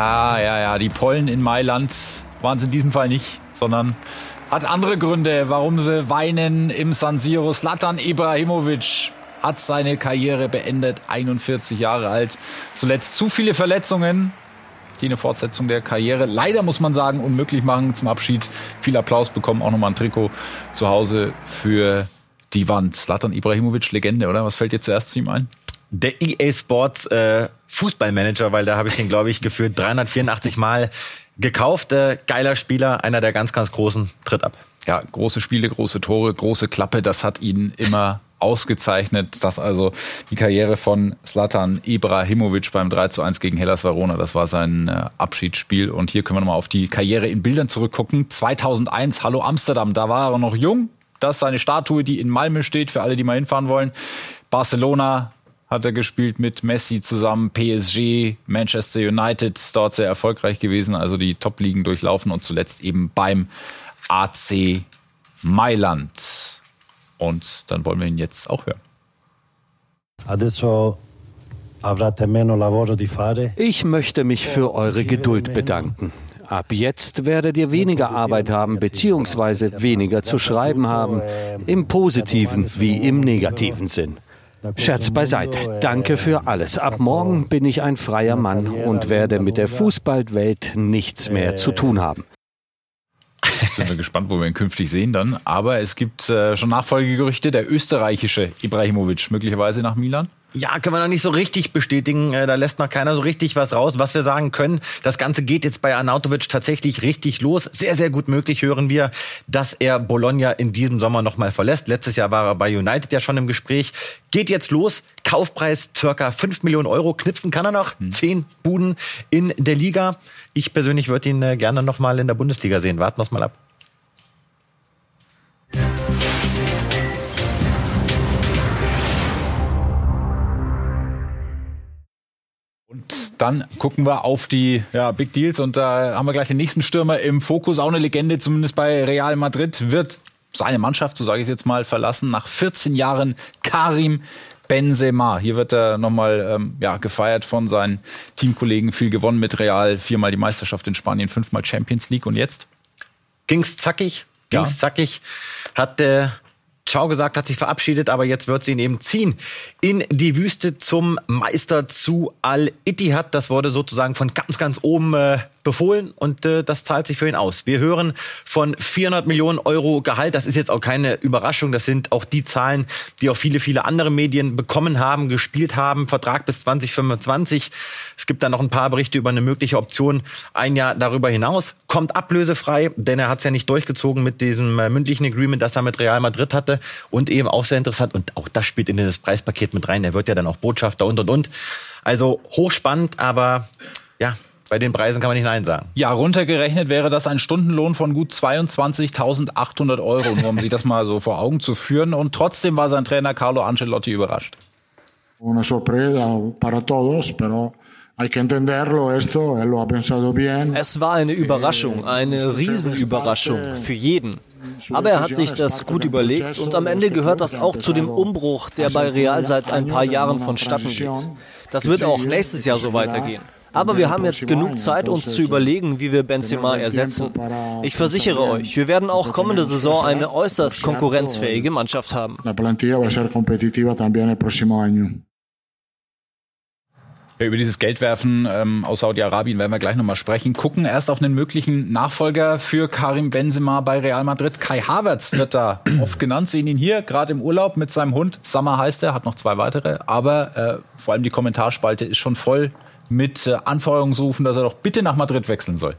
Ah, ja, ja, die Pollen in Mailand waren es in diesem Fall nicht, sondern hat andere Gründe, warum sie weinen im San Siro. Slatan Ibrahimovic hat seine Karriere beendet, 41 Jahre alt. Zuletzt zu viele Verletzungen, die eine Fortsetzung der Karriere leider, muss man sagen, unmöglich machen zum Abschied. Viel Applaus bekommen, auch nochmal ein Trikot zu Hause für die Wand. Slatan Ibrahimovic, Legende, oder? Was fällt dir zuerst zu ihm ein? Der EA Sports äh, Fußballmanager, weil da habe ich ihn, glaube ich, gefühlt 384 Mal gekauft. Äh, geiler Spieler, einer der ganz, ganz großen, tritt ab. Ja, große Spiele, große Tore, große Klappe, das hat ihn immer ausgezeichnet. Das also die Karriere von Slatan Ibrahimovic beim 3 zu 1 gegen Hellas Verona. Das war sein äh, Abschiedsspiel. Und hier können wir nochmal auf die Karriere in Bildern zurückgucken. 2001, Hallo Amsterdam. Da war er noch jung. Das ist seine Statue, die in Malmö steht, für alle, die mal hinfahren wollen. Barcelona hat er gespielt mit Messi zusammen, PSG, Manchester United, dort sehr erfolgreich gewesen, also die Top-Ligen durchlaufen und zuletzt eben beim AC Mailand. Und dann wollen wir ihn jetzt auch hören. Ich möchte mich für eure Geduld bedanken. Ab jetzt werdet ihr weniger Arbeit haben bzw. weniger zu schreiben haben, im positiven wie im negativen Sinn. Scherz beiseite. Danke für alles. Ab morgen bin ich ein freier Mann und werde mit der Fußballwelt nichts mehr zu tun haben. Sind wir gespannt, wo wir ihn künftig sehen dann. Aber es gibt äh, schon Nachfolgegerüchte. Der österreichische Ibrahimovic möglicherweise nach Milan. Ja, können wir noch nicht so richtig bestätigen. Äh, da lässt noch keiner so richtig was raus. Was wir sagen können, das Ganze geht jetzt bei Arnautovic tatsächlich richtig los. Sehr, sehr gut möglich hören wir, dass er Bologna in diesem Sommer nochmal verlässt. Letztes Jahr war er bei United ja schon im Gespräch. Geht jetzt los. Kaufpreis circa 5 Millionen Euro. Knipsen kann er noch. Hm. Zehn Buden in der Liga. Ich persönlich würde ihn äh, gerne nochmal in der Bundesliga sehen. Warten wir es mal ab. Dann gucken wir auf die ja, Big Deals und da haben wir gleich den nächsten Stürmer im Fokus. Auch eine Legende, zumindest bei Real Madrid, wird seine Mannschaft, so sage ich es jetzt mal, verlassen. Nach 14 Jahren Karim Benzema. Hier wird er nochmal ähm, ja, gefeiert von seinen Teamkollegen. Viel gewonnen mit Real, viermal die Meisterschaft in Spanien, fünfmal Champions League. Und jetzt? Ging's zackig, ging's ja. zackig. Hat der Ciao gesagt, hat sich verabschiedet, aber jetzt wird sie ihn eben ziehen in die Wüste zum Meister zu Al-Ittihad. Das wurde sozusagen von ganz, ganz oben äh, befohlen und äh, das zahlt sich für ihn aus. Wir hören von 400 Millionen Euro Gehalt. Das ist jetzt auch keine Überraschung. Das sind auch die Zahlen, die auch viele, viele andere Medien bekommen haben, gespielt haben. Vertrag bis 2025. Es gibt dann noch ein paar Berichte über eine mögliche Option ein Jahr darüber hinaus. Kommt ablösefrei, denn er hat es ja nicht durchgezogen mit diesem äh, mündlichen Agreement, das er mit Real Madrid hatte. Und eben auch sehr interessant. Und auch das spielt in dieses Preispaket mit rein. Er wird ja dann auch Botschafter und und und. Also hochspannend, aber ja, bei den Preisen kann man nicht Nein sagen. Ja, runtergerechnet wäre das ein Stundenlohn von gut 22.800 Euro, nur um sich das mal so vor Augen zu führen. Und trotzdem war sein Trainer Carlo Ancelotti überrascht. Una sorpresa para todos, pero es war eine Überraschung, eine Riesenüberraschung für jeden. Aber er hat sich das gut überlegt und am Ende gehört das auch zu dem Umbruch, der bei Real seit ein paar Jahren vonstatten geht. Das wird auch nächstes Jahr so weitergehen. Aber wir haben jetzt genug Zeit, uns zu überlegen, wie wir Benzema ersetzen. Ich versichere euch, wir werden auch kommende Saison eine äußerst konkurrenzfähige Mannschaft haben. Ja, über dieses Geldwerfen ähm, aus Saudi-Arabien werden wir gleich nochmal sprechen. Gucken erst auf einen möglichen Nachfolger für Karim Benzema bei Real Madrid. Kai Havertz wird da oft genannt. Sehen ihn hier gerade im Urlaub mit seinem Hund. Summer heißt er, hat noch zwei weitere. Aber äh, vor allem die Kommentarspalte ist schon voll mit äh, Anfeuerungsrufen, dass er doch bitte nach Madrid wechseln soll.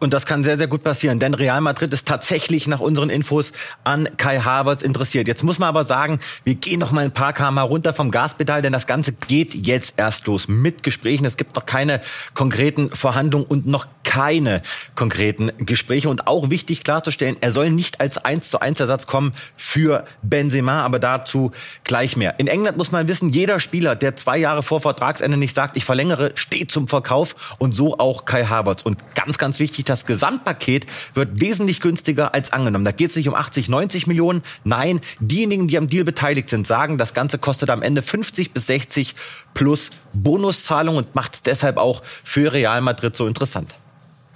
Und das kann sehr, sehr gut passieren, denn Real Madrid ist tatsächlich nach unseren Infos an Kai Havertz interessiert. Jetzt muss man aber sagen, wir gehen noch mal ein paar km runter vom Gaspedal, denn das Ganze geht jetzt erst los mit Gesprächen. Es gibt noch keine konkreten Verhandlungen und noch keine konkreten Gespräche. Und auch wichtig klarzustellen, er soll nicht als 1 zu 1 Ersatz kommen für Benzema, aber dazu gleich mehr. In England muss man wissen, jeder Spieler, der zwei Jahre vor Vertragsende nicht sagt, ich verlängere, steht zum Verkauf und so auch Kai Havertz. Und ganz, ganz wichtig, das Gesamtpaket wird wesentlich günstiger als angenommen. Da geht es nicht um 80, 90 Millionen. Nein, diejenigen, die am Deal beteiligt sind, sagen, das Ganze kostet am Ende 50 bis 60 plus Bonuszahlung und macht es deshalb auch für Real Madrid so interessant.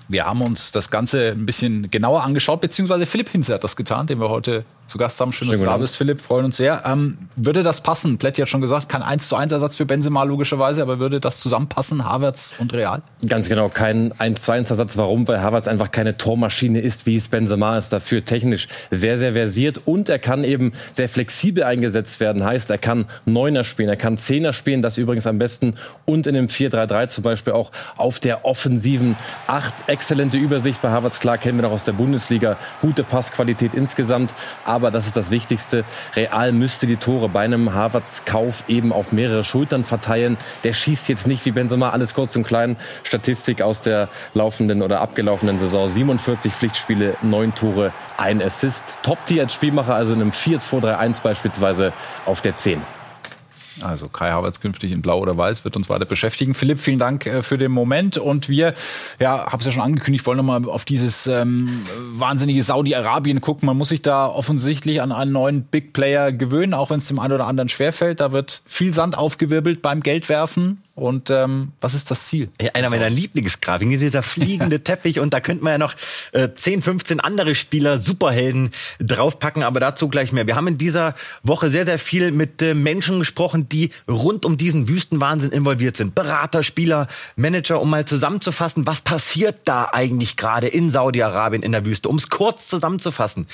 Wir haben uns das Ganze ein bisschen genauer angeschaut, beziehungsweise Philipp Hinze hat das getan, den wir heute zu Gast haben. Schön, dass du da bist, Philipp. Freuen uns sehr. Ähm, würde das passen? Plätti hat schon gesagt, kein 1 zu 1 Ersatz für Benzema logischerweise, aber würde das zusammenpassen, Havertz und Real? Ganz genau, kein 1 zu 1 Ersatz. Warum? Weil Havertz einfach keine Tormaschine ist, wie es Benzema ist. Dafür technisch sehr, sehr versiert und er kann eben sehr flexibel eingesetzt werden. Heißt, er kann Neuner spielen, er kann Zehner spielen, das übrigens am besten und in dem 4-3-3 zum Beispiel auch auf der offensiven Acht. Exzellente Übersicht bei Havertz, klar kennen wir noch aus der Bundesliga. Gute Passqualität insgesamt aber das ist das Wichtigste. Real müsste die Tore bei einem Harvards Kauf eben auf mehrere Schultern verteilen. Der schießt jetzt nicht wie Benzema alles kurz und klein. Statistik aus der laufenden oder abgelaufenen Saison. 47 Pflichtspiele, 9 Tore, ein Assist. Top-Tier als Spielmacher, also in einem 4-2-3-1 beispielsweise auf der 10. Also Kai Havertz künftig in Blau oder Weiß wird uns weiter beschäftigen. Philipp, vielen Dank äh, für den Moment und wir, ja, habe es ja schon angekündigt, wollen nochmal auf dieses ähm, wahnsinnige Saudi-Arabien gucken. Man muss sich da offensichtlich an einen neuen Big Player gewöhnen, auch wenn es dem einen oder anderen schwerfällt. Da wird viel Sand aufgewirbelt beim Geldwerfen. Und ähm, was ist das Ziel? Ja, einer meiner Lieblingsgrafiken, dieser fliegende Teppich. Und da könnte man ja noch äh, 10, 15 andere Spieler, Superhelden draufpacken, aber dazu gleich mehr. Wir haben in dieser Woche sehr, sehr viel mit äh, Menschen gesprochen, die rund um diesen Wüstenwahnsinn involviert sind. Berater, Spieler, Manager, um mal zusammenzufassen, was passiert da eigentlich gerade in Saudi-Arabien in der Wüste? Um es kurz zusammenzufassen.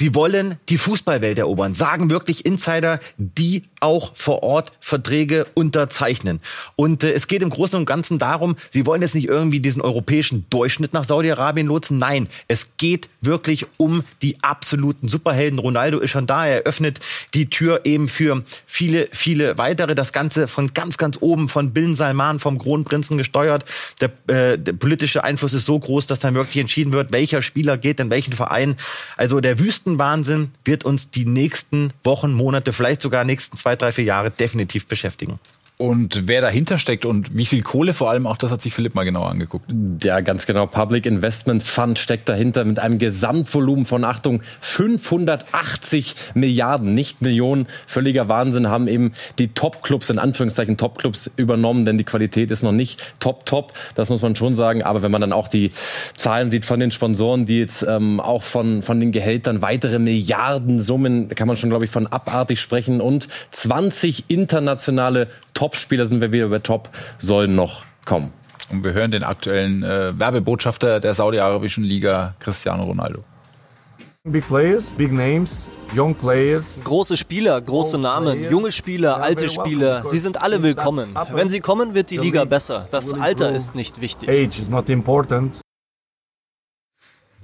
Sie wollen die Fußballwelt erobern, sagen wirklich Insider, die auch vor Ort Verträge unterzeichnen. Und äh, es geht im Großen und Ganzen darum, sie wollen jetzt nicht irgendwie diesen europäischen Durchschnitt nach Saudi-Arabien lotsen. Nein, es geht wirklich um die absoluten Superhelden. Ronaldo ist schon da, er öffnet die Tür eben für viele, viele weitere. Das Ganze von ganz, ganz oben, von Bin Salman, vom Kronprinzen gesteuert. Der, äh, der politische Einfluss ist so groß, dass dann wirklich entschieden wird, welcher Spieler geht in welchen Verein. Also der Wüsten Wüstenwahnsinn wird uns die nächsten Wochen, Monate, vielleicht sogar nächsten zwei, drei, vier Jahre definitiv beschäftigen. Und wer dahinter steckt und wie viel Kohle vor allem, auch das hat sich Philipp mal genauer angeguckt. Ja, ganz genau. Public Investment Fund steckt dahinter mit einem Gesamtvolumen von, Achtung, 580 Milliarden, nicht Millionen. Völliger Wahnsinn haben eben die Top-Clubs, in Anführungszeichen Top-Clubs übernommen, denn die Qualität ist noch nicht top, top. Das muss man schon sagen. Aber wenn man dann auch die Zahlen sieht von den Sponsoren, die jetzt ähm, auch von, von den Gehältern weitere Milliardensummen, kann man schon, glaube ich, von abartig sprechen und 20 internationale Top-Spieler sind wir wieder bei Top, sollen noch kommen. Und wir hören den aktuellen äh, Werbebotschafter der saudi-arabischen Liga, Cristiano Ronaldo. Big players, big names, young players. Große Spieler, große Namen, junge Spieler, alte Spieler, sie sind alle willkommen. Wenn sie kommen, wird die Liga besser. Das Alter ist nicht wichtig. Age is not important.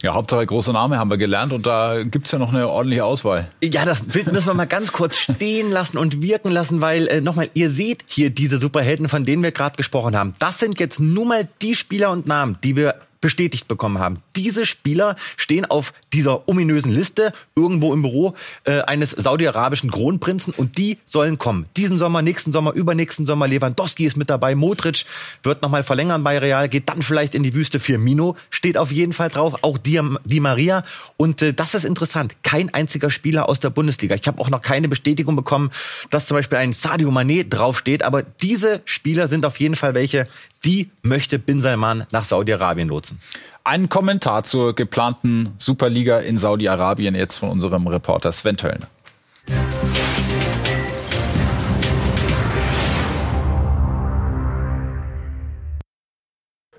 Ja, Hauptsache großer Name haben wir gelernt und da gibt's ja noch eine ordentliche Auswahl. Ja, das müssen wir mal ganz kurz stehen lassen und wirken lassen, weil äh, nochmal, ihr seht hier diese Superhelden, von denen wir gerade gesprochen haben. Das sind jetzt nur mal die Spieler und Namen, die wir bestätigt bekommen haben. Diese Spieler stehen auf dieser ominösen Liste irgendwo im Büro äh, eines saudi-arabischen Kronprinzen und die sollen kommen. Diesen Sommer, nächsten Sommer, übernächsten Sommer. Lewandowski ist mit dabei. Modric wird nochmal verlängern bei Real, geht dann vielleicht in die Wüste. Firmino steht auf jeden Fall drauf. Auch Di, Di Maria. Und äh, das ist interessant. Kein einziger Spieler aus der Bundesliga. Ich habe auch noch keine Bestätigung bekommen, dass zum Beispiel ein Sadio Mané draufsteht. Aber diese Spieler sind auf jeden Fall welche, die möchte Bin Salman nach Saudi-Arabien lotsen. Ein Kommentar zur geplanten Superliga in Saudi-Arabien jetzt von unserem Reporter Sven Töllner.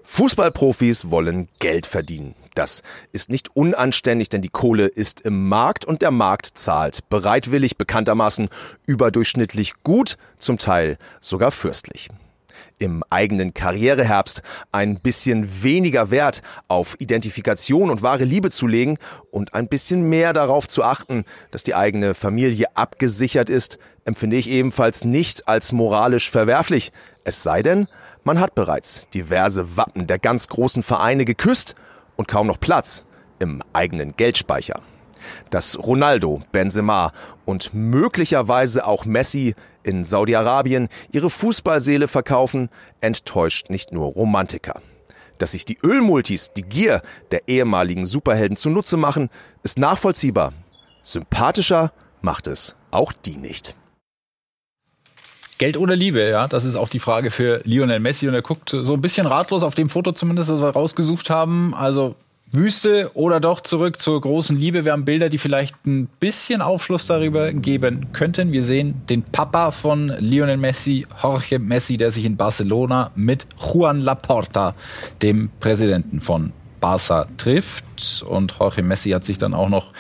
Fußballprofis wollen Geld verdienen. Das ist nicht unanständig, denn die Kohle ist im Markt und der Markt zahlt bereitwillig, bekanntermaßen überdurchschnittlich gut, zum Teil sogar fürstlich im eigenen Karriereherbst ein bisschen weniger Wert auf Identifikation und wahre Liebe zu legen und ein bisschen mehr darauf zu achten, dass die eigene Familie abgesichert ist, empfinde ich ebenfalls nicht als moralisch verwerflich. Es sei denn, Man hat bereits diverse Wappen der ganz großen Vereine geküsst und kaum noch Platz im eigenen Geldspeicher. Dass Ronaldo, Benzema und möglicherweise auch Messi in Saudi-Arabien ihre Fußballseele verkaufen, enttäuscht nicht nur Romantiker. Dass sich die Ölmultis die Gier der ehemaligen Superhelden zunutze machen, ist nachvollziehbar. Sympathischer macht es auch die nicht. Geld oder Liebe, ja, das ist auch die Frage für Lionel Messi und er guckt so ein bisschen ratlos auf dem Foto zumindest, das wir rausgesucht haben. Also Wüste oder doch zurück zur großen Liebe. Wir haben Bilder, die vielleicht ein bisschen Aufschluss darüber geben könnten. Wir sehen den Papa von Lionel Messi, Jorge Messi, der sich in Barcelona mit Juan Laporta, dem Präsidenten von Barca trifft. Und Jorge Messi hat sich dann auch noch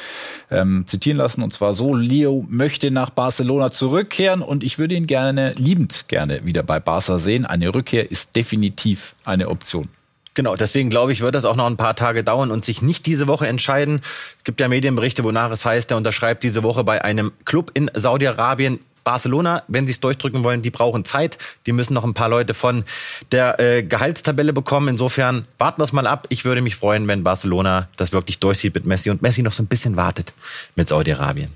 ähm, zitieren lassen. Und zwar so, Leo möchte nach Barcelona zurückkehren und ich würde ihn gerne, liebend gerne wieder bei Barca sehen. Eine Rückkehr ist definitiv eine Option. Genau, deswegen glaube ich, wird das auch noch ein paar Tage dauern und sich nicht diese Woche entscheiden. Es gibt ja Medienberichte, wonach es heißt, er unterschreibt diese Woche bei einem Club in Saudi-Arabien. Barcelona, wenn sie es durchdrücken wollen, die brauchen Zeit. Die müssen noch ein paar Leute von der äh, Gehaltstabelle bekommen. Insofern warten wir es mal ab. Ich würde mich freuen, wenn Barcelona das wirklich durchzieht mit Messi und Messi noch so ein bisschen wartet mit Saudi-Arabien.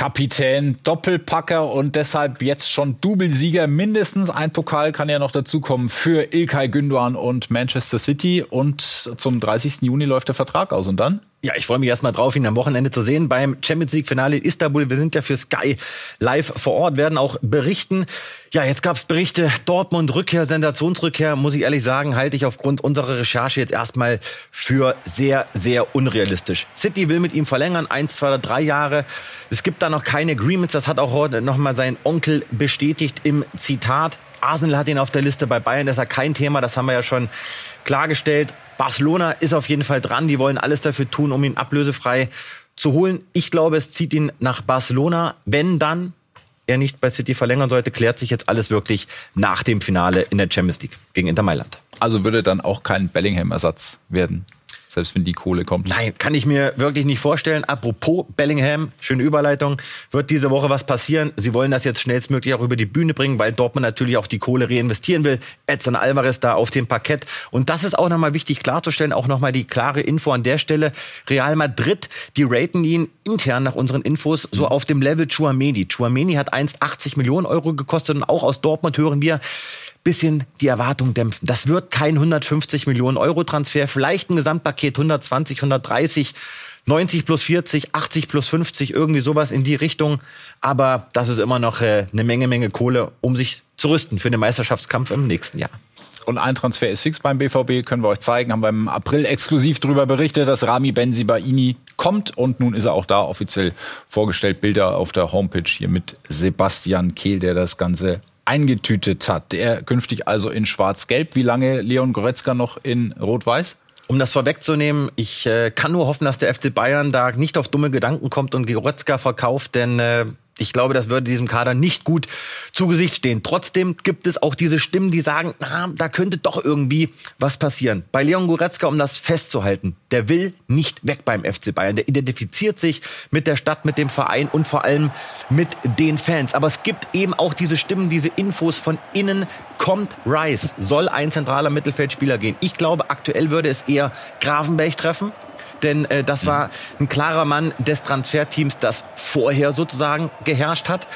Kapitän, Doppelpacker und deshalb jetzt schon Doublesieger. Mindestens ein Pokal kann ja noch dazukommen für Ilkay Gündoğan und Manchester City. Und zum 30. Juni läuft der Vertrag aus. Und dann? Ja, ich freue mich erstmal drauf, ihn am Wochenende zu sehen beim Champions League Finale in Istanbul. Wir sind ja für Sky live vor Ort, werden auch berichten. Ja, jetzt gab es Berichte, Dortmund Rückkehr, Sensationsrückkehr, muss ich ehrlich sagen, halte ich aufgrund unserer Recherche jetzt erstmal für sehr, sehr unrealistisch. City will mit ihm verlängern, eins, zwei oder drei Jahre. Es gibt da noch keine Agreements, das hat auch heute nochmal sein Onkel bestätigt im Zitat. Arsenal hat ihn auf der Liste bei Bayern, das ist ja kein Thema, das haben wir ja schon klargestellt. Barcelona ist auf jeden Fall dran. Die wollen alles dafür tun, um ihn ablösefrei zu holen. Ich glaube, es zieht ihn nach Barcelona. Wenn dann er nicht bei City verlängern sollte, klärt sich jetzt alles wirklich nach dem Finale in der Champions League gegen Inter Mailand. Also würde dann auch kein Bellingham-Ersatz werden selbst wenn die Kohle kommt. Nein, kann ich mir wirklich nicht vorstellen. Apropos Bellingham, schöne Überleitung, wird diese Woche was passieren. Sie wollen das jetzt schnellstmöglich auch über die Bühne bringen, weil Dortmund natürlich auch die Kohle reinvestieren will. Edson Alvarez da auf dem Parkett. Und das ist auch nochmal wichtig klarzustellen, auch nochmal die klare Info an der Stelle. Real Madrid, die raten ihn intern nach unseren Infos so auf dem Level Chuameni. Chuameni hat 1,80 Millionen Euro gekostet und auch aus Dortmund hören wir, bisschen die Erwartung dämpfen. Das wird kein 150 Millionen Euro Transfer, vielleicht ein Gesamtpaket 120, 130, 90 plus 40, 80 plus 50, irgendwie sowas in die Richtung. Aber das ist immer noch äh, eine Menge, Menge Kohle, um sich zu rüsten für den Meisterschaftskampf im nächsten Jahr. Und ein Transfer ist fix beim BVB, können wir euch zeigen. Haben wir im April exklusiv darüber berichtet, dass Rami Benzibaini kommt. Und nun ist er auch da offiziell vorgestellt. Bilder auf der Homepage hier mit Sebastian Kehl, der das Ganze eingetütet hat. Der künftig also in Schwarz-Gelb. Wie lange Leon Goretzka noch in Rot-Weiß? Um das vorwegzunehmen, ich äh, kann nur hoffen, dass der FC Bayern da nicht auf dumme Gedanken kommt und Goretzka verkauft, denn äh, ich glaube, das würde diesem Kader nicht gut zu Gesicht stehen. Trotzdem gibt es auch diese Stimmen, die sagen, na, da könnte doch irgendwie was passieren. Bei Leon Goretzka, um das festzuhalten, der will nicht weg beim FC Bayern. Der identifiziert sich mit der Stadt, mit dem Verein und vor allem mit den Fans. Aber es gibt eben auch diese Stimmen, diese Infos von innen. Kommt Rice, soll ein zentraler Mittelfeldspieler gehen. Ich glaube, aktuell würde es eher Gravenberg treffen denn äh, das war ein klarer Mann des Transferteams, das vorher sozusagen geherrscht hat.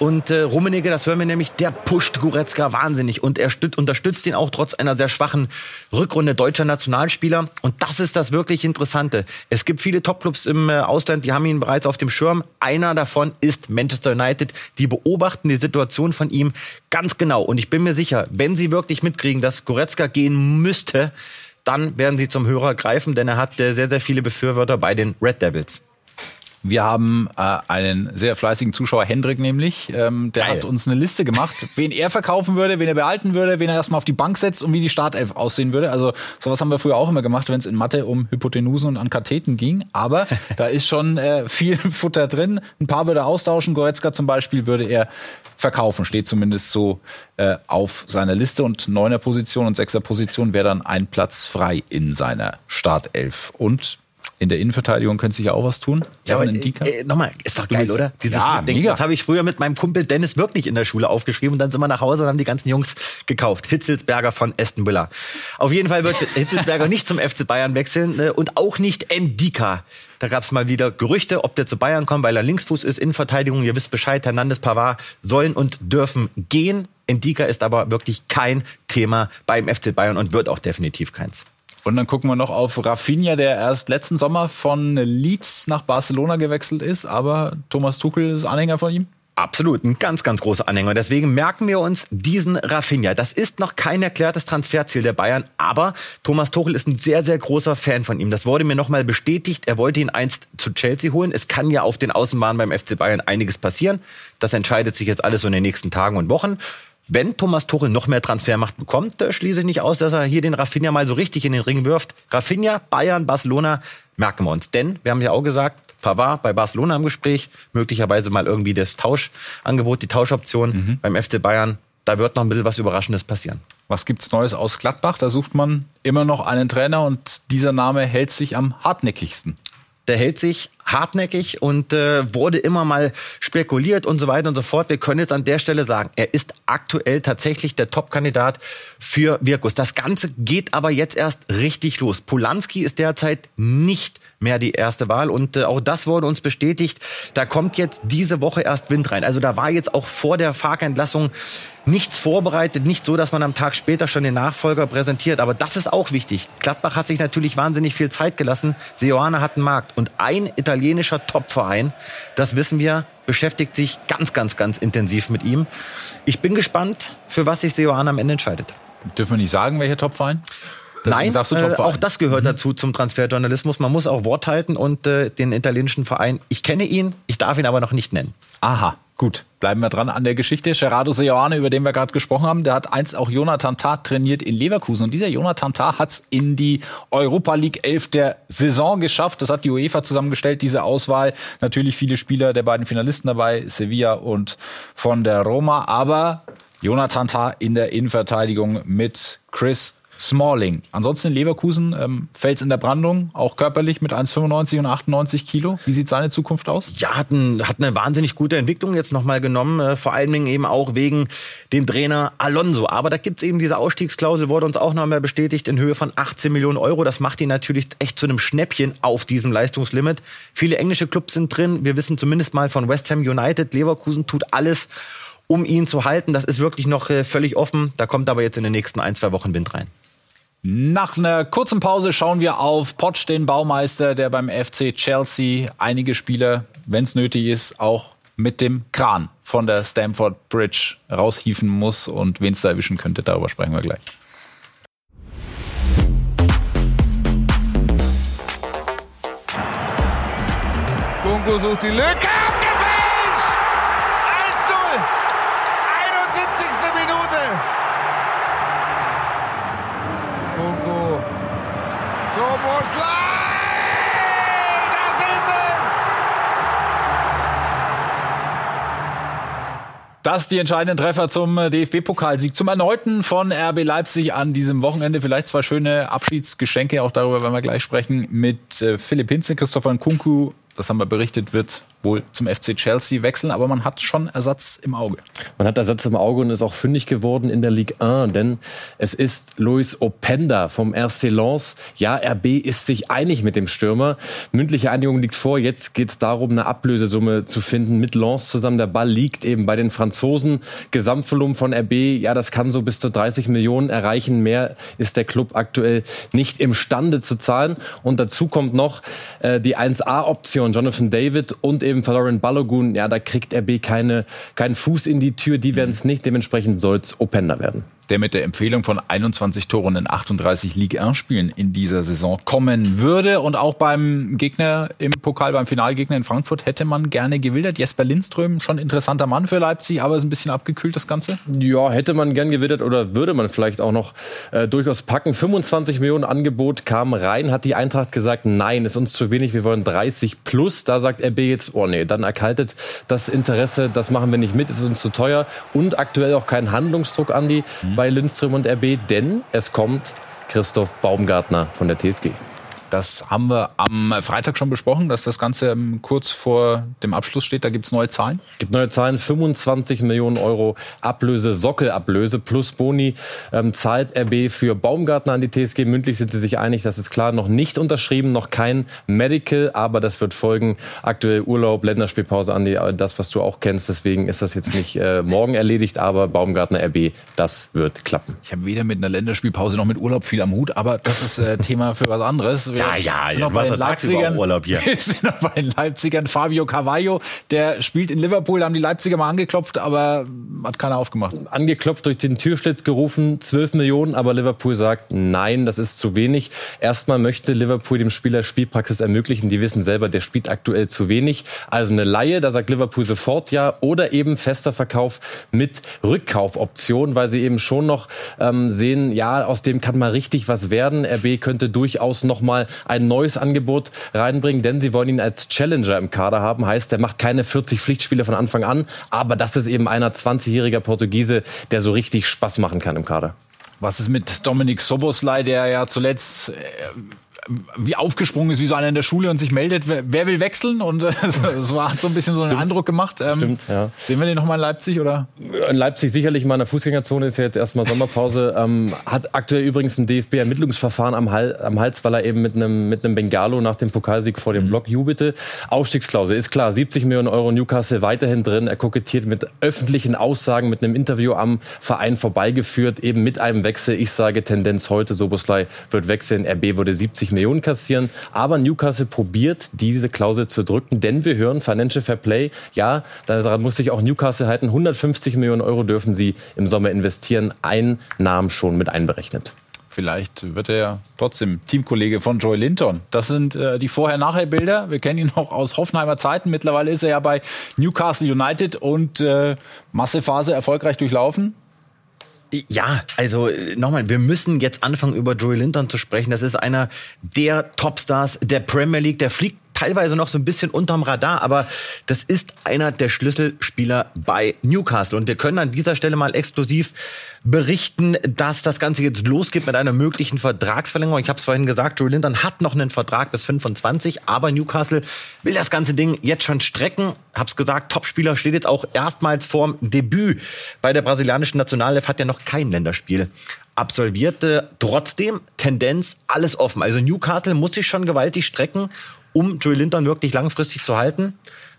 Und äh, Rummenigge, das hören wir nämlich, der pusht Goretzka wahnsinnig und er stützt, unterstützt ihn auch trotz einer sehr schwachen Rückrunde deutscher Nationalspieler. Und das ist das wirklich Interessante. Es gibt viele Topclubs im äh, Ausland, die haben ihn bereits auf dem Schirm. Einer davon ist Manchester United. Die beobachten die Situation von ihm ganz genau. Und ich bin mir sicher, wenn sie wirklich mitkriegen, dass Goretzka gehen müsste, dann werden sie zum Hörer greifen, denn er hat sehr, sehr viele Befürworter bei den Red Devils. Wir haben äh, einen sehr fleißigen Zuschauer, Hendrik nämlich, ähm, der Geil. hat uns eine Liste gemacht, wen er verkaufen würde, wen er behalten würde, wen er erstmal auf die Bank setzt und wie die Startelf aussehen würde. Also sowas haben wir früher auch immer gemacht, wenn es in Mathe um Hypotenusen und Ankatheten ging. Aber da ist schon äh, viel Futter drin. Ein paar würde er austauschen. Goretzka zum Beispiel würde er verkaufen, steht zumindest so äh, auf seiner Liste. Und neuner Position und sechster Position wäre dann ein Platz frei in seiner Startelf. Und In der Innenverteidigung könnte sich ja auch was tun. Ja, aber, Ndika. äh, nochmal, ist doch geil, oder? Dieses Ja, Mitdenken, mega. Das habe ich früher mit meinem Kumpel Dennis wirklich in der Schule aufgeschrieben und dann sind wir nach Hause und haben die ganzen Jungs gekauft. Hitzelsberger von Aston Villa. Auf jeden Fall wird Hitzelsberger nicht zum FC Bayern wechseln äh, und auch nicht Endika. Da gab es mal wieder Gerüchte, ob der zu Bayern kommt, weil er Linksfuß ist, Innenverteidigung. Ihr wisst Bescheid, Hernandez, Pavard sollen und dürfen gehen. Endika ist aber wirklich kein Thema beim FC Bayern und wird auch definitiv keins. Und dann gucken wir noch auf Rafinha, der erst letzten Sommer von Leeds nach Barcelona gewechselt ist, aber Thomas Tuchel ist Anhänger von ihm. Absolut, ein ganz, ganz großer Anhänger. Deswegen merken wir uns diesen Rafinha. Das ist noch kein erklärtes Transferziel der Bayern, aber Thomas Tuchel ist ein sehr, sehr großer Fan von ihm. Das wurde mir nochmal bestätigt. Er wollte ihn einst zu Chelsea holen. Es kann ja auf den Außenbahnen beim FC Bayern einiges passieren. Das entscheidet sich jetzt alles so in den nächsten Tagen und Wochen. Wenn Thomas Tuchel noch mehr Transfermacht bekommt, äh, schließe ich nicht aus, dass er hier den Rafinha mal so richtig in den Ring wirft. Rafinha, Bayern, Barcelona, merken wir uns. Denn, wir haben ja auch gesagt, Pavard bei Barcelona im Gespräch, möglicherweise mal irgendwie das Tauschangebot, die Tauschoption beim FC Bayern. Da wird noch ein bisschen was Überraschendes passieren. Was gibt's Neues aus Gladbach? Da sucht man immer noch einen Trainer und dieser Name hält sich am hartnäckigsten. Der hält sich hartnäckig und äh, wurde immer mal spekuliert und so weiter und so fort. Wir können jetzt an der Stelle sagen, er ist aktuell tatsächlich der Top-Kandidat für Wirkus. Das Ganze geht aber jetzt erst richtig los. Polanski ist derzeit nicht mehr die erste Wahl und äh, auch das wurde uns bestätigt. Da kommt jetzt diese Woche erst Wind rein. Also da war jetzt auch vor der Farkentlassung nichts vorbereitet, nicht so, dass man am Tag später schon den Nachfolger präsentiert. Aber das ist auch wichtig. Gladbach hat sich natürlich wahnsinnig viel Zeit gelassen. Seoane hat einen Markt. Und ein italienischer Topverein, das wissen wir, beschäftigt sich ganz, ganz, ganz intensiv mit ihm. Ich bin gespannt, für was sich Seoane am Ende entscheidet. Dürfen wir nicht sagen, welcher Topverein? Deswegen Nein, äh, auch das gehört dazu zum Transferjournalismus. Man muss auch Wort halten und äh, den italienischen Verein, ich kenne ihn, ich darf ihn aber noch nicht nennen. Aha, gut. Bleiben wir dran an der Geschichte. Gerardo Seoane, über den wir gerade gesprochen haben, der hat einst auch Jonathan Tah trainiert in Leverkusen. Und dieser Jonathan Tah hat es in die Europa League 11 der Saison geschafft. Das hat die UEFA zusammengestellt, diese Auswahl. Natürlich viele Spieler der beiden Finalisten dabei, Sevilla und von der Roma. Aber Jonathan Tah in der Innenverteidigung mit Chris Smalling. Ansonsten in Leverkusen ähm, Fels in der Brandung, auch körperlich mit 1,95 und 98 Kilo. Wie sieht seine Zukunft aus? Ja, hat, ein, hat eine wahnsinnig gute Entwicklung jetzt nochmal genommen, äh, vor allen Dingen eben auch wegen dem Trainer Alonso. Aber da gibt's eben diese Ausstiegsklausel, wurde uns auch nochmal bestätigt, in Höhe von 18 Millionen Euro. Das macht ihn natürlich echt zu einem Schnäppchen auf diesem Leistungslimit. Viele englische Clubs sind drin. Wir wissen zumindest mal von West Ham United. Leverkusen tut alles, um ihn zu halten. Das ist wirklich noch äh, völlig offen. Da kommt aber jetzt in den nächsten ein, zwei Wochen Wind rein. Nach einer kurzen Pause schauen wir auf Potsch, den Baumeister, der beim FC Chelsea einige Spieler, wenn es nötig ist, auch mit dem Kran von der Stamford Bridge raushieven muss und wen es da erwischen könnte. Darüber sprechen wir gleich. Kunku sucht die Lücke. Das die entscheidenden Treffer zum äh, DFB-Pokalsieg, zum erneuten von RB Leipzig an diesem Wochenende. Vielleicht zwei schöne Abschiedsgeschenke, auch darüber werden wir gleich sprechen, mit äh, Philipp Hinze, Christopher Nkunku, das haben wir berichtet, wird wohl zum FC Chelsea wechseln, aber man hat schon Ersatz im Auge. Man hat Ersatz im Auge und ist auch fündig geworden in der Ligue 1, denn es ist Luis Openda vom RC Lens. Ja, RB ist sich einig mit dem Stürmer. Mündliche Einigung liegt vor. Jetzt geht es darum, eine Ablösesumme zu finden mit Lens zusammen. Der Ball liegt eben bei den Franzosen. Gesamtvolumen von RB, ja, das kann so bis zu 30 Millionen erreichen. Mehr ist der Club aktuell nicht imstande zu zahlen. Und dazu kommt noch äh, die 1A-Option, Jonathan David und eben Florian Balogun. Ja, da kriegt RB keine, keinen Fuß in die Tür. Die werden es nicht. Dementsprechend soll es Openda werden der mit der Empfehlung von 21 Toren in 38 Ligue 1 Spielen in dieser Saison kommen würde. Und auch beim Gegner im Pokal, beim Finalgegner in Frankfurt hätte man gerne gewildert. Jesper Lindström, schon interessanter Mann für Leipzig, aber ist ein bisschen abgekühlt das Ganze. Ja, hätte man gern gewildert oder würde man vielleicht auch noch äh, durchaus packen. 25 Millionen Angebot kam rein, hat die Eintracht gesagt, nein, ist uns zu wenig, wir wollen 30 plus. Da sagt RB jetzt, oh nee, dann erkaltet das Interesse, das machen wir nicht mit, ist uns zu teuer. Und aktuell auch kein Handlungsdruck, Andi. Mhm bei Lindström und RB, denn es kommt Christoph Baumgartner von der TSG. Das haben wir am Freitag schon besprochen, dass das Ganze ähm, kurz vor dem Abschluss steht. Da gibt es neue Zahlen. Gibt neue Zahlen. 25 Millionen Euro Ablöse, Sockelablöse plus Boni ähm, zahlt RB für Baumgartner an die TSG. Mündlich sind sie sich einig, das ist klar. Noch nicht unterschrieben, noch kein Medical, aber das wird folgen. Aktuell Urlaub, Länderspielpause, Andi, das, was du auch kennst. Deswegen ist das jetzt nicht äh, morgen erledigt, aber Baumgartner RB, das wird klappen. Ich habe weder mit einer Länderspielpause noch mit Urlaub viel am Hut, aber das ist äh, Thema für was anderes. Wir Ja, ja, sind noch bei den ja tagsüber Leipzigern. Urlaub hier. Wir sind noch bei den Leipzigern. Fabio Carvalho, der spielt in Liverpool, da haben die Leipziger mal angeklopft, aber hat keiner aufgemacht. angeklopft, durch den Türschlitz gerufen, 12 Millionen, aber Liverpool sagt, nein, das ist zu wenig. Erstmal möchte Liverpool dem Spieler Spielpraxis ermöglichen. Die wissen selber, der spielt aktuell zu wenig. Also eine Laie, da sagt Liverpool sofort ja. Oder eben fester Verkauf mit Rückkaufoption, weil sie eben schon noch ähm, sehen, ja, aus dem kann mal richtig was werden. RB könnte durchaus noch mal ein neues Angebot reinbringen, denn sie wollen ihn als Challenger im Kader haben. Heißt, er macht keine 40 Pflichtspiele von Anfang an, aber das ist eben einer 20-jähriger Portugiese, der so richtig Spaß machen kann im Kader. Was ist mit Dominik Soboslai, der ja zuletzt äh, wie aufgesprungen ist, wie so einer in der Schule und sich meldet, wer, wer will wechseln? Und äh, so hat so ein bisschen so einen Eindruck gemacht. Ähm, Stimmt, ja. Sehen wir den noch mal in Leipzig oder? In Leipzig sicherlich mal in der Fußgängerzone, ist ja jetzt erstmal Sommerpause. ähm, hat aktuell übrigens ein DFB-Ermittlungsverfahren am, Hal am Hals, weil er eben mit einem mit einem Bengalo nach dem Pokalsieg vor dem Block jubelte. Ausstiegsklausel ist klar, 70 Millionen Euro Newcastle weiterhin drin. Er kokettiert mit öffentlichen Aussagen, mit einem Interview am Verein vorbeigeführt, eben mit einem Wechsel. Ich sage Tendenz heute, Soboslai wird wechseln, RB würde 70 Millionen kassieren. Aber Newcastle probiert, diese Klausel zu drücken, denn wir hören Financial Fair Play. Ja, daran muss sich auch Newcastle halten. 150 Millionen Euro dürfen sie im Sommer investieren. Einnahmen schon mit einberechnet. Vielleicht wird er ja trotzdem Teamkollege von Joy Linton. Das sind äh, die Vorher-Nachher-Bilder. Wir kennen ihn noch aus Hoffenheimer Zeiten. Mittlerweile ist er ja bei Newcastle United und äh, Massephase erfolgreich durchlaufen. Ja, also äh, nochmal, wir müssen jetzt anfangen, über Joey Linton zu sprechen. Das ist einer der Topstars der Premier League. Der fliegt teilweise noch so ein bisschen unterm Radar, aber das ist einer der Schlüsselspieler bei Newcastle. Und wir können an dieser Stelle mal exklusiv berichten, dass das Ganze jetzt losgeht mit einer möglichen Vertragsverlängerung. Ich habe es vorhin gesagt, Joey Linton hat noch einen Vertrag bis 25, aber Newcastle will das ganze Ding jetzt schon strecken. Hab's gesagt, Topspieler steht jetzt auch erstmals vorm Debüt bei der brasilianischen Nationalelf, hat ja noch kein Länderspiel absolvierte. Trotzdem Tendenz alles offen. Also Newcastle muss sich schon gewaltig strecken, um Joey Linton wirklich langfristig zu halten.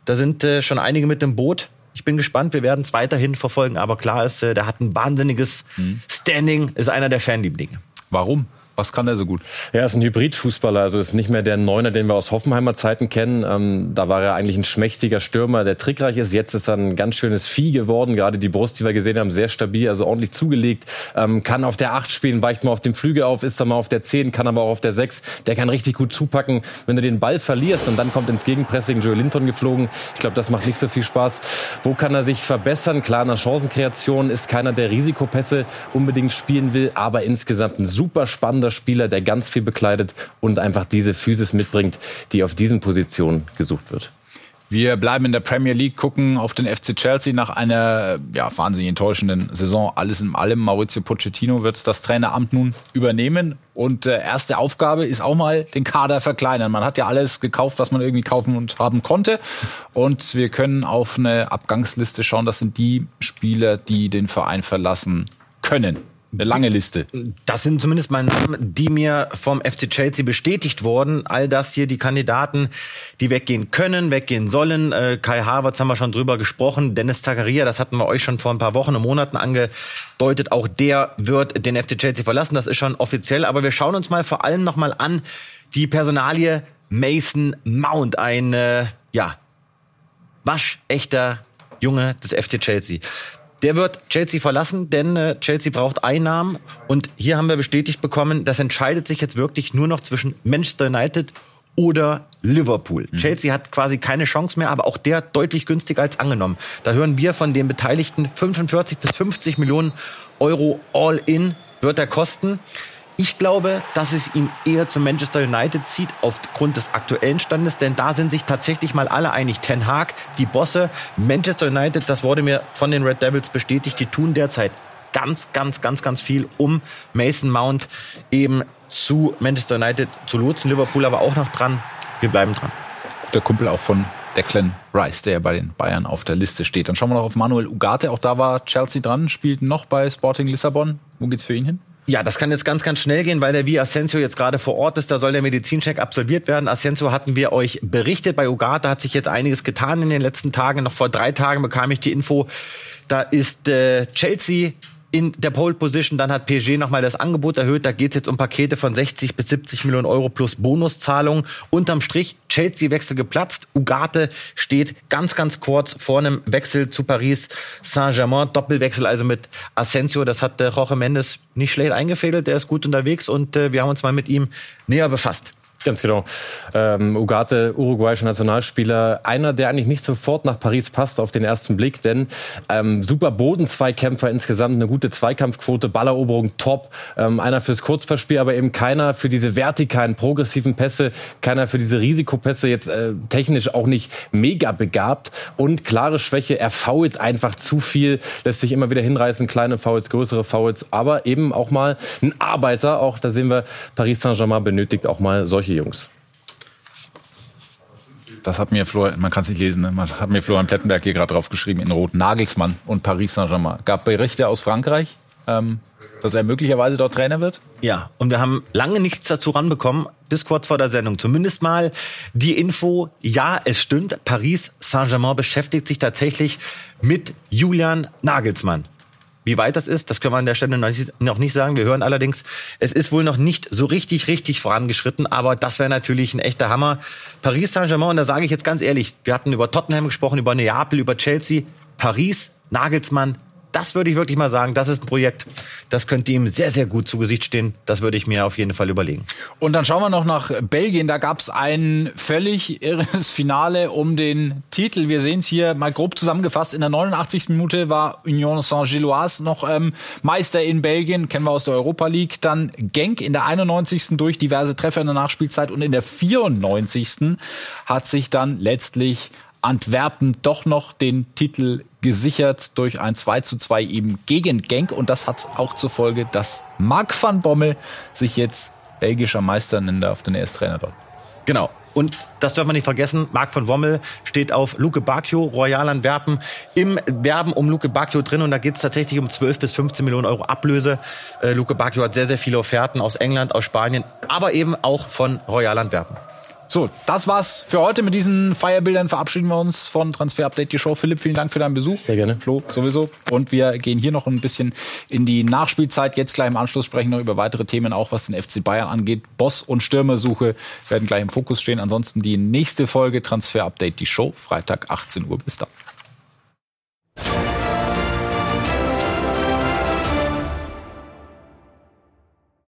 Da sind äh, schon einige mit dem Boot. Ich bin gespannt, wir werden es weiterhin verfolgen. Aber klar ist, äh, der hat ein wahnsinniges Standing, ist einer der Fanlieblinge. Warum? Was kann er so gut? Er ist ein Hybridfußballer, also ist nicht mehr der Neuner, den wir aus Hoffenheimer Zeiten kennen. Ähm, da war er eigentlich ein schmächtiger Stürmer, der trickreich ist. Jetzt ist er ein ganz schönes Vieh geworden. Gerade die Brust, die wir gesehen haben, sehr stabil, also ordentlich zugelegt. Ähm, kann auf der 8 spielen, weicht mal auf dem Flügel auf, ist dann mal auf der 10, kann aber auch auf der 6. Der kann richtig gut zupacken. Wenn du den Ball verlierst und dann kommt ins Gegenpressing Joe Linton geflogen, ich glaube, das macht nicht so viel Spaß. Wo kann er sich verbessern? Klar, in der Chancenkreation ist keiner, der Risikopässe unbedingt spielen will, aber insgesamt ein super spannender Spieler, der ganz viel bekleidet und einfach diese Physis mitbringt, die auf diesen Positionen gesucht wird. Wir bleiben in der Premier League, gucken auf den FC Chelsea nach einer ja, wahnsinnig enttäuschenden Saison. Alles in allem. Maurizio Pochettino wird das Traineramt nun übernehmen. Und äh, erste Aufgabe ist auch mal den Kader verkleinern. Man hat ja alles gekauft, was man irgendwie kaufen und haben konnte. Und wir können auf eine Abgangsliste schauen. Das sind die Spieler, die den Verein verlassen können. Eine lange Liste. Das sind zumindest mal Namen, die mir vom FC Chelsea bestätigt wurden. All das hier die Kandidaten, die weggehen können, weggehen sollen. Äh, Kai Havertz haben wir schon drüber gesprochen. Dennis Zakaria, das hatten wir euch schon vor ein paar Wochen und Monaten angedeutet. Auch der wird den FC Chelsea verlassen. Das ist schon offiziell. Aber wir schauen uns mal vor allem noch mal an die Personalie Mason Mount. Ein, äh, ja, waschechter Junge des FC Chelsea. Der wird Chelsea verlassen, denn äh, Chelsea braucht Einnahmen. Und hier haben wir bestätigt bekommen, das entscheidet sich jetzt wirklich nur noch zwischen Manchester United oder Liverpool. Chelsea hat quasi keine Chance mehr, aber auch der deutlich günstiger als angenommen. Da hören wir von den Beteiligten 45 bis 50 Millionen Euro all in wird er kosten. Ich glaube, dass es ihn eher zu Manchester United zieht aufgrund des aktuellen Standes, denn da sind sich tatsächlich mal alle einig. Ten Hag, die Bosse, Manchester United, das wurde mir von den Red Devils bestätigt, die tun derzeit ganz, ganz, ganz, ganz viel, um Mason Mount eben zu Manchester United zu lotsen. Liverpool aber auch noch dran. Wir bleiben dran. Der Kumpel auch von Declan Rice, der ja bei den Bayern auf der Liste steht. Dann schauen wir noch auf Manuel Ugarte. Auch da war Chelsea dran, spielt noch bei Sporting Lissabon. Wo geht's für ihn hin? Ja, das kann jetzt ganz, ganz schnell gehen, weil der wie Asensio jetzt gerade vor Ort ist. Da soll der Medizincheck absolviert werden. Asensio hatten wir euch berichtet. Bei Ugarte hat sich jetzt einiges getan in den letzten Tagen. Noch vor drei Tagen bekam ich die Info, da ist äh, Chelsea in der Pole Position. Dann hat PSG nochmal das Angebot erhöht. Da geht es jetzt um Pakete von 60 bis 70 Millionen Euro plus Bonuszahlung. Unterm Strich, Chelsea-Wechsel geplatzt. Ugarte steht ganz, ganz kurz vor einem Wechsel zu Paris Saint-Germain. Doppelwechsel also mit Asensio. Das hat äh, Jorge Mendes nicht schlecht eingefädelt. Der ist gut unterwegs und äh, wir haben uns mal mit ihm näher befasst. Ganz genau. Ähm, Ugarte, uruguayischer Nationalspieler, einer, der eigentlich nicht sofort nach Paris passt auf den ersten Blick, denn ähm, super Bodenzweikämpfer insgesamt, eine gute Zweikampfquote, Balleroberung top, ähm, einer fürs Kurzverspiel, aber eben keiner für diese vertikalen, progressiven Pässe, keiner für diese Risikopässe, jetzt äh, technisch auch nicht mega begabt. Und klare Schwäche, er fault einfach zu viel, lässt sich immer wieder hinreißen, kleine Fouls, größere Fouls, aber eben auch mal ein Arbeiter, auch da sehen wir, Paris Saint-Germain benötigt auch mal solche Jungs. Das hat mir Florian, man kann es nicht lesen, ne? man hat mir Florian Plettenberg hier gerade drauf geschrieben in Rot. Nagelsmann und Paris Saint-Germain. Gab Berichte aus Frankreich, ähm, dass er möglicherweise dort Trainer wird? Ja, und wir haben lange nichts dazu ranbekommen, bis kurz vor der Sendung. Zumindest mal die Info, ja, es stimmt, Paris Saint-Germain beschäftigt sich tatsächlich mit Julian Nagelsmann. Wie weit das ist, das können wir an der Stelle noch nicht sagen. Wir hören allerdings, es ist wohl noch nicht so richtig, richtig vorangeschritten, aber das wäre natürlich ein echter Hammer. Paris Saint-Germain, und da sage ich jetzt ganz ehrlich, wir hatten über Tottenham gesprochen, über Neapel, über Chelsea, Paris, Nagelsmann, das würde ich wirklich mal sagen, das ist ein Projekt, das könnte ihm sehr, sehr gut zu Gesicht stehen. Das würde ich mir auf jeden Fall überlegen. Und dann schauen wir noch nach Belgien. Da gab es ein völlig irres Finale um den Titel. Wir sehen es hier mal grob zusammengefasst. In der 89. Minute war Union Saint-Gilloise noch ähm, Meister in Belgien, kennen wir aus der Europa League. Dann Genk in der 91. durch diverse Treffer in der Nachspielzeit. Und in der 94. hat sich dann letztlich Antwerpen doch noch den Titel gesichert durch ein 2 zu 2 eben gegen Genk. Und das hat auch zur Folge, dass Marc van Bommel sich jetzt belgischer Meister nennen darf, denn er ist Trainer dort. Genau. Und das darf man nicht vergessen, Marc von Wommel steht auf Luke Bacchio, Royal Antwerpen, im Werben um Luke Bacchio drin. Und da geht es tatsächlich um 12 bis 15 Millionen Euro Ablöse. Äh, Luke Bacchio hat sehr, sehr viele Offerten aus England, aus Spanien, aber eben auch von Royal Antwerpen. So, das war's für heute. Mit diesen Feierbildern verabschieden wir uns von Transfer Update die Show. Philipp, vielen Dank für deinen Besuch. Sehr gerne. Flo, sowieso. Und wir gehen hier noch ein bisschen in die Nachspielzeit. Jetzt gleich im Anschluss sprechen wir noch über weitere Themen, auch was den FC Bayern angeht. Boss- und Stürmersuche werden gleich im Fokus stehen. Ansonsten die nächste Folge Transfer Update die Show, Freitag 18 Uhr. Bis dann.